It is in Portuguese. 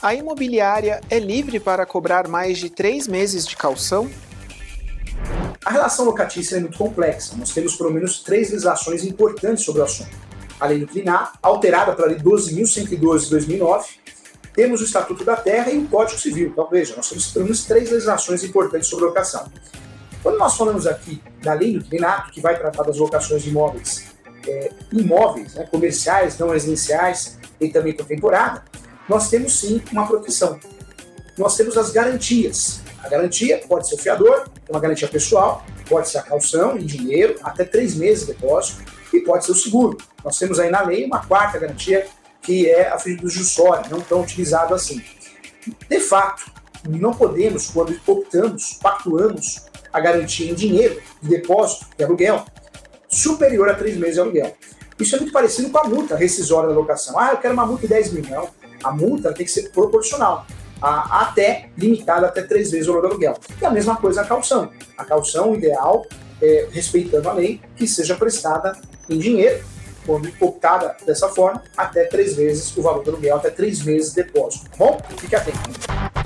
A imobiliária é livre para cobrar mais de três meses de calção? A relação locatícia é muito complexa. Nós temos pelo menos três legislações importantes sobre o assunto. A lei do CLINAR, alterada pela lei 12.112 de 2009, temos o Estatuto da Terra e o Código Civil. Então veja, nós temos pelo menos três legislações importantes sobre locação. Quando nós falamos aqui da lei do CLINAR, que vai tratar das locações de imóveis é, imóveis, né, comerciais, não residenciais e também por temporada, nós temos sim uma proteção. Nós temos as garantias. A garantia pode ser o fiador, uma garantia pessoal, pode ser a calção em dinheiro, até três meses de depósito, e pode ser o seguro. Nós temos aí na lei uma quarta garantia, que é a frente do jussório, não tão utilizado assim. De fato, não podemos, quando optamos, pactuamos a garantia em dinheiro, de depósito, de aluguel, superior a três meses de aluguel. Isso é muito parecido com a multa rescisória da locação. Ah, eu quero uma multa de 10 mil. Não a multa tem que ser proporcional, a, até limitada até três vezes o valor do aluguel. E a mesma coisa a calção. A calção, ideal, é, respeitando a lei, que seja prestada em dinheiro, quando optada dessa forma, até três vezes o valor do aluguel, até três meses de depósito. Tá bom? Fique atento.